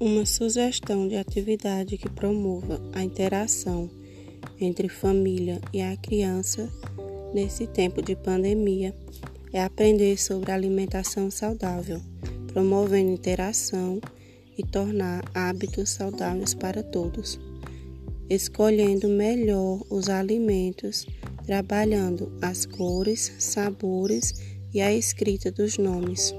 Uma sugestão de atividade que promova a interação entre família e a criança nesse tempo de pandemia é aprender sobre alimentação saudável, promovendo interação e tornar hábitos saudáveis para todos, escolhendo melhor os alimentos, trabalhando as cores, sabores e a escrita dos nomes.